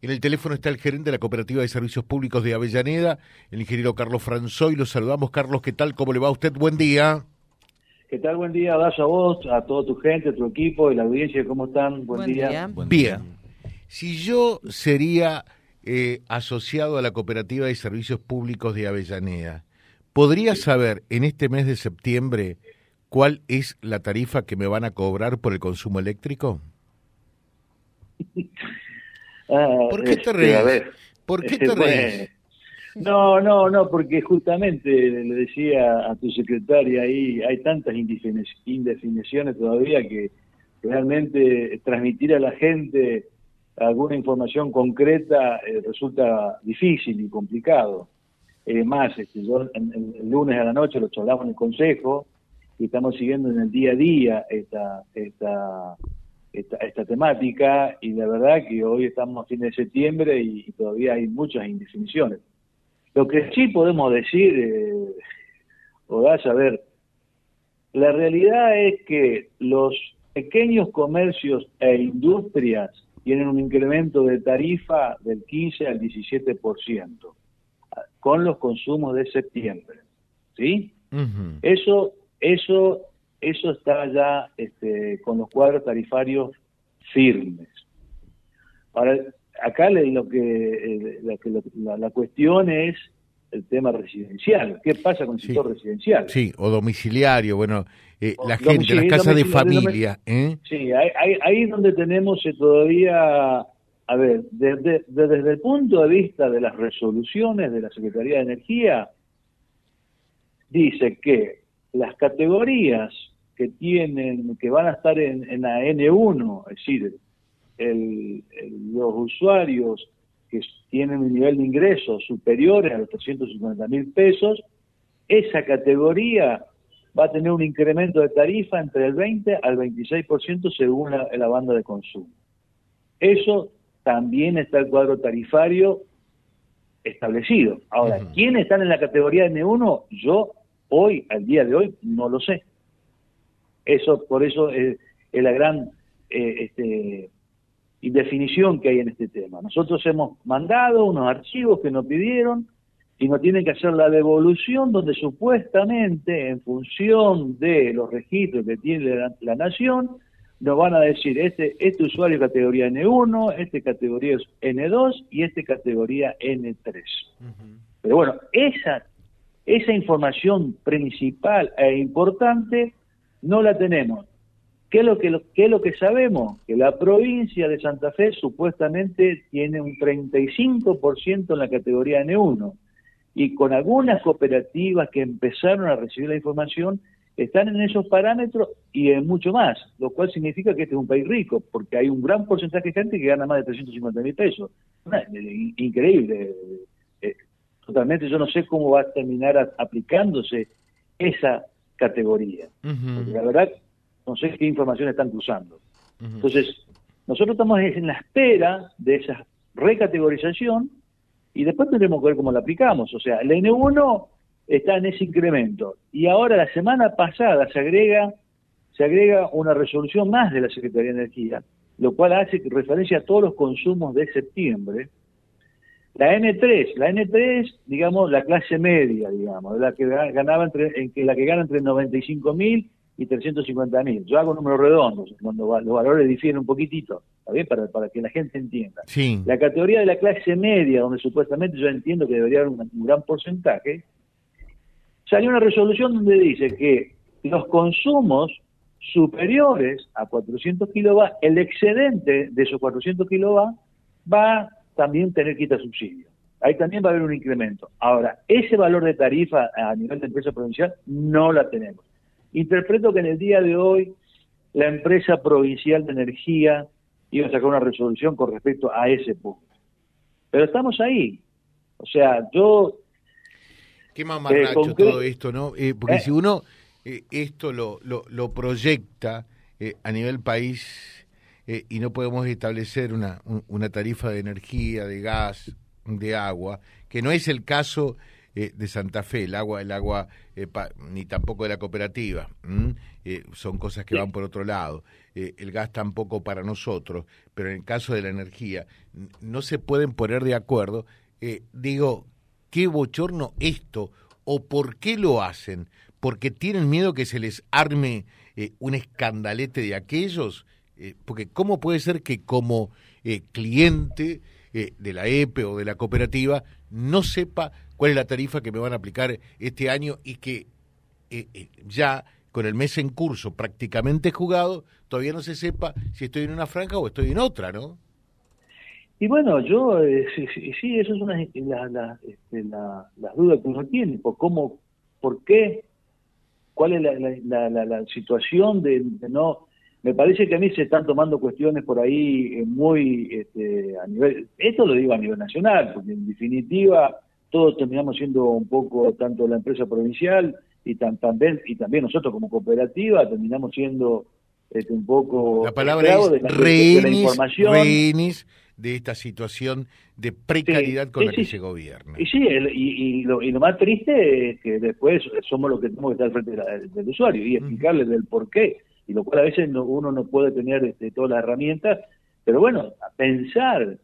En el teléfono está el gerente de la Cooperativa de Servicios Públicos de Avellaneda, el ingeniero Carlos Franzoy. Los saludamos. Carlos, ¿qué tal? ¿Cómo le va a usted? Buen día. ¿Qué tal? Buen día, Dayo, a vos, a toda tu gente, a tu equipo y la audiencia. ¿Cómo están? Buen, día. Bien. Si yo sería eh, asociado a la Cooperativa de Servicios Públicos de Avellaneda, ¿podría saber en este mes de septiembre cuál es la tarifa que me van a cobrar por el consumo eléctrico? Ah, ¿Por qué te este, reís? a ver, ¿Por qué este, te reís? No, no, no, porque justamente le decía a tu secretaria ahí, hay tantas indefini- indefiniciones todavía que realmente transmitir a la gente alguna información concreta eh, resulta difícil y complicado. Eh, más, este, yo en- en- el lunes a la noche lo charlamos en el consejo y estamos siguiendo en el día a día esta, esta, esta, esta temática y la verdad que hoy estamos a fin de septiembre y, y todavía hay muchas indefiniciones. Lo que sí podemos decir, eh, Odás, a ver, la realidad es que los pequeños comercios e industrias tienen un incremento de tarifa del 15 al 17% con los consumos de septiembre. ¿Sí? Eso, eso, eso está ya este, con los cuadros tarifarios firmes. Ahora, acá lo que, eh, la, que lo- la- la cuestión es el tema residencial. ¿Qué pasa con el Sí. sector residencial? Sí, o domiciliario, bueno, eh, O la gente, las casas de familia, ¿eh? Sí, ahí, ahí- es donde tenemos eh, todavía, a ver, desde, de- desde el punto de vista de las resoluciones de la Secretaría de Energía, dice que las categorías que tienen, que van a estar en, en la N1, es decir, el- el- los usuarios que tienen un nivel de ingresos superiores a los 350 mil pesos, esa categoría va a tener un incremento de tarifa entre el 20 al 26% según la, la banda de consumo. Eso también está el cuadro tarifario establecido. Ahora, Ujú. ¿quiénes están en la categoría N1? Yo hoy, al día de hoy, no lo sé. Eso, por eso eh, es la gran eh, este, indefinición que hay en este tema. Nosotros hemos mandado unos archivos que nos pidieron y nos tienen que hacer la devolución donde supuestamente, en función de los registros que tiene la, la nación, nos van a decir, este, este usuario es categoría N1, este categoría es N2 y este categoría N3. Pero bueno, esa, esa información principal e importante no la tenemos. ¿Qué es, lo que, qué es lo que sabemos? Que la provincia de Santa Fe supuestamente tiene un 35% en la categoría N1 y con algunas cooperativas que empezaron a recibir la información están en esos parámetros y en mucho más, lo cual significa que este es un país rico, porque hay un gran porcentaje de gente que gana más de 350 mil pesos. In- increíble. Totalmente, yo no sé cómo va a terminar a- aplicándose esa categoría. Porque la verdad, no sé qué información están cruzando. Entonces, nosotros estamos en la espera de esa recategorización y después tendremos que ver cómo la aplicamos. O sea, el N1 está en ese incremento y ahora la semana pasada se agrega se agrega una resolución más de la Secretaría de Energía, lo cual hace referencia a todos los consumos de septiembre. La N3, la N3, digamos, la clase media, digamos, la que ga- ganaba entre, en que la que gana entre 95 mil y 350 mil. Yo hago números redondos, cuando los valores difieren un poquitito, ¿está bien? Para, para que la gente entienda. Sí, La categoría de la clase media, donde supuestamente yo entiendo que debería haber un, un gran porcentaje, salió una resolución donde dice que los consumos superiores a 400 kilovatios, el excedente de esos 400 kilovatios va también tener quita subsidio. Ahí también va a haber un incremento. Ahora, ese valor de tarifa a nivel de empresa provincial no la tenemos. Interpreto que en el día de hoy la empresa provincial de energía iba a sacar una resolución con respecto a ese punto. Pero estamos ahí. O sea, yo qué mamarracho concre- todo esto, ¿no? Eh, porque Eh. si uno eh, esto lo, lo, lo proyecta eh, a nivel país eh, y no podemos establecer una, un- una tarifa de energía, de gas, de agua, que no es el caso eh, de Santa Fe, el agua, el agua eh, ni tampoco de la cooperativa, eh, son cosas que van por otro lado. el gas tampoco para nosotros, pero en el caso de la energía no se pueden poner de acuerdo. digo, qué bochorno esto o por qué lo hacen, porque tienen miedo que se les arme un escandalete de aquellos, porque cómo puede ser que como cliente de la EPE o de la cooperativa no sepa cuál es la tarifa que me van a aplicar este año y que eh, eh, ya con el mes en curso prácticamente jugado, todavía no se sepa si estoy en una franja o estoy en otra, ¿no? Y bueno, yo, eh, sí, sí, eso es una la, la, este, las dudas que uno tiene, por cómo, por qué, cuál es la situación de, no... Me parece que a mí se están tomando cuestiones por ahí muy este, a nivel, esto lo digo a nivel nacional, porque en definitiva todos terminamos siendo un poco, tanto la empresa provincial y, también, y también nosotros como cooperativa, terminamos siendo este, un poco... La palabra es de la, información. de esta situación de precariedad con la que se gobierna. Y sí, y, lo, más triste es que después somos los que tenemos que estar frente del usuario y explicarle del por qué, y lo cual a veces uno no puede tener este, todas las herramientas, pero bueno, pensar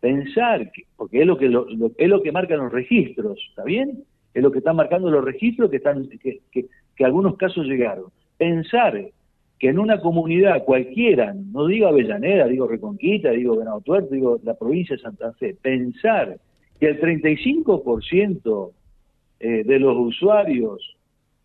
pensar, porque es lo que lo, es lo que marcan los registros, ¿está bien? Es lo que están marcando los registros que están que, que, algunos casos llegaron. Pensar que en una comunidad cualquiera, no digo Avellaneda, digo Reconquista, digo Venado Tuerto, digo la provincia de Santa Fe, pensar que el 35% eh, de los usuarios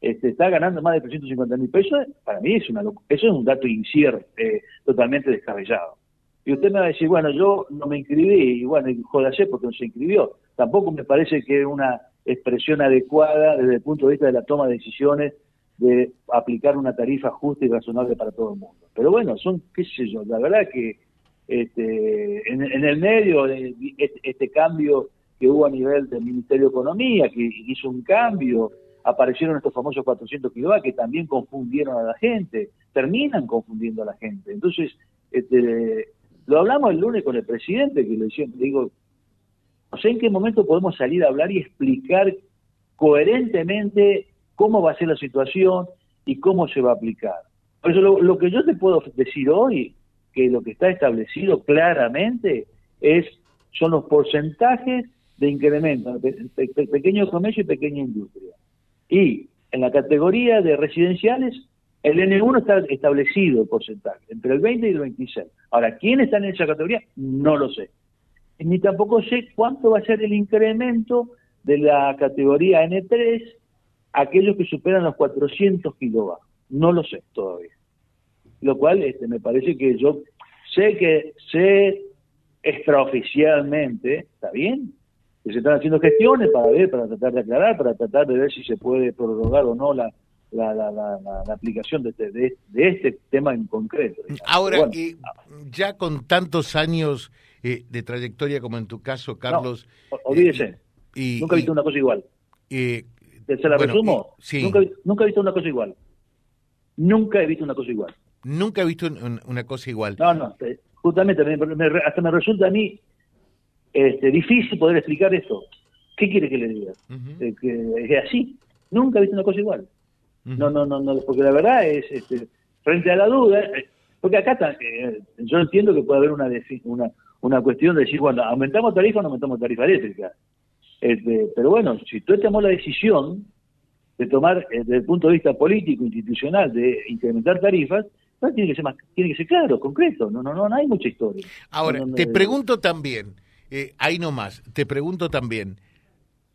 este, está ganando más de 350 mil pesos, para mí es una eso es un dato incierto, eh, totalmente descabellado. Y usted me va a decir, bueno, yo no me inscribí, y bueno, jódase porque no se inscribió. Tampoco me parece que es una expresión adecuada desde el punto de vista de la toma de decisiones de aplicar una tarifa justa y razonable para todo el mundo. Pero bueno, son, qué sé yo, la verdad que este, en, el medio de este, este, cambio que hubo a nivel del Ministerio de Economía, que hizo un cambio, aparecieron estos famosos 400 kilovatios que también confundieron a la gente, terminan confundiendo a la gente. Entonces, este, lo hablamos el lunes con el presidente, que le digo, no sé en qué momento podemos salir a hablar y explicar coherentemente cómo va a ser la situación y cómo se va a aplicar. Por eso lo, que yo te puedo decir hoy, que lo que está establecido claramente es son los porcentajes de incremento de pequeño comercio y pequeña industria. Y en la categoría de residenciales el N1 está establecido el porcentaje, entre el 20 y el 26. Ahora, ¿quién está en esa categoría? No lo sé. Ni tampoco sé cuánto va a ser el incremento de la categoría N3 aquellos que superan los 400 kilovatios. No lo sé todavía. Lo cual este, me parece que yo sé que sé extraoficialmente, ¿está bien? Que se están haciendo gestiones para ver, para tratar de aclarar, para tratar de ver si se puede prorrogar o no la, la, la, la, aplicación de este, de, este, tema en concreto. Ahora, ya con tantos años eh, de trayectoria como en tu caso, Carlos... olvídese, eh, nunca he visto una cosa igual. Eh, ¿Se la resumo? Nunca, nunca he visto una cosa igual. Nunca he visto una cosa igual. Nunca he visto una cosa igual. No, no, justamente hasta me resulta a mí este, difícil poder explicar esto. ¿Qué quiere que le diga? que es así. Nunca he visto una cosa igual. No, no, no, no, porque la verdad es, este, frente a la duda, eh, porque acá eh, yo entiendo que puede haber una, una, una cuestión de decir, bueno, aumentamos tarifa o no aumentamos tarifa eléctrica. Este, pero bueno, si tú tomó la decisión de tomar, eh, desde el punto de vista político, institucional, de incrementar tarifas, tiene que ser más, tiene que ser claro, concreto, no, no, no, no hay mucha historia. Ahora, te pregunto también, eh, ahí nomás, te pregunto también,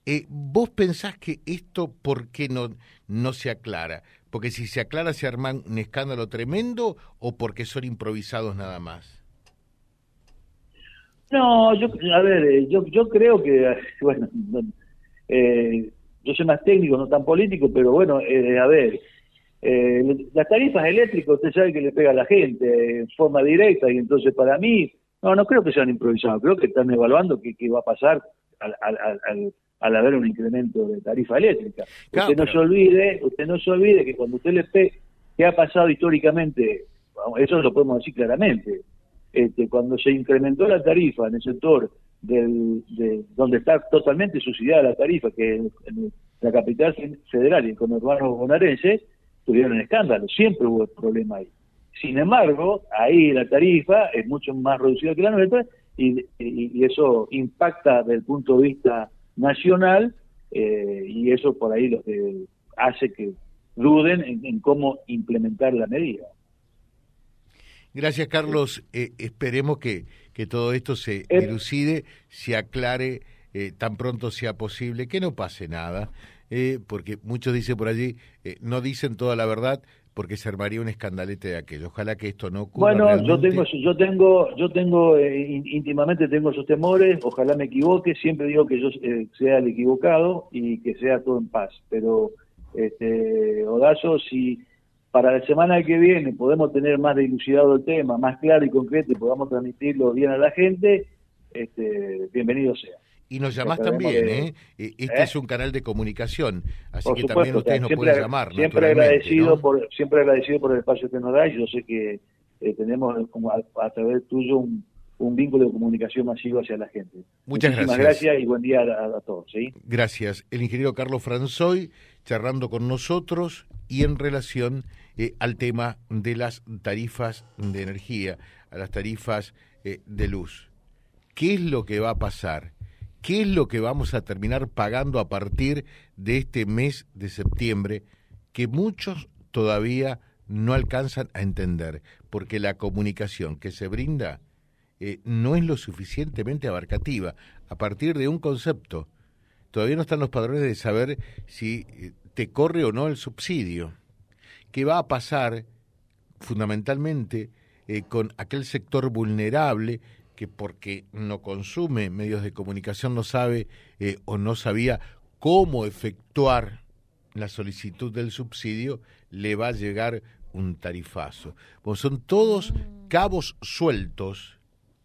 eh, ¿Vos pensás que esto por qué no, no se aclara? ¿Porque si se aclara se arma un escándalo tremendo o porque son improvisados nada más? No, yo, a ver, eh, yo, yo creo que, bueno, eh, yo soy más técnico, no tan político, pero bueno, a ver, las tarifas eléctricas usted sabe que le pega a la gente en forma directa y entonces para mí, no, no creo que sean improvisados, creo que están evaluando qué, qué va a pasar al, al, al haber un incremento de tarifa eléctrica. usted no se olvide, usted no se olvide que cuando usted le pe ¿qué ha pasado históricamente? Eso lo podemos decir claramente. Este, cuando se incrementó la tarifa en el sector del, de donde está totalmente subsidiada la tarifa, que en, la capital federal y en el conurbano bonaerense, tuvieron escándalo, siempre hubo problema ahí. Sin embargo, ahí la tarifa es mucho más reducida que la nuestra y, y, eso impacta desde el punto de vista nacional eh, y eso por ahí lo que hace que duden en, cómo implementar la medida. Gracias, Carlos. Eh, esperemos que, que todo esto se eh, elucide, se aclare tan pronto sea posible, que no pase nada, porque muchos dicen por allí, no dicen toda la verdad, porque se armaría un escandalete de aquello. Ojalá que esto no ocurra. Bueno, yo tengo, yo tengo, yo tengo eh, íntimamente tengo esos temores. Ojalá me equivoque. Siempre digo que yo eh, sea el equivocado y que sea todo en paz. Pero, este, Odazo, si para la semana que viene podemos tener más dilucidado el tema, más claro y concreto y podamos transmitirlo bien a la gente, este, bienvenido sea. Y nos llamás también, ¿eh? E, este ¿Eh? es un canal de comunicación, así que también ustedes nos pueden llamar. Siempre agradecido, por, siempre agradecido por el espacio que nos da y yo sé que eh, tenemos como a, través tuyo un, vínculo de comunicación masivo hacia la gente. Muchas Muchísimas gracias. y buen día a, todos. ¿sí? Gracias. El ingeniero Carlos Franzoy charlando con nosotros y en relación eh, al tema de las tarifas de energía, a las tarifas de luz. ¿Qué es lo que va a pasar? ¿Qué es lo que vamos a terminar pagando a partir de este mes de septiembre que muchos todavía no alcanzan a entender? Porque la comunicación que se brinda eh, no es lo suficientemente abarcativa a partir de un concepto. Todavía no están los padrones de saber si eh, te corre o no el subsidio. ¿Qué va a pasar fundamentalmente eh, con aquel sector vulnerable que porque no consume medios de comunicación no sabe eh, o no sabía cómo efectuar la solicitud del subsidio, le va a llegar un tarifazo. Pues son todos mm. cabos sueltos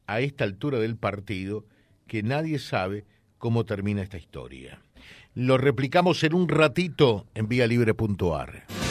a esta altura del partido que nadie sabe cómo termina esta historia. Lo replicamos en un ratito en vialibre.ar.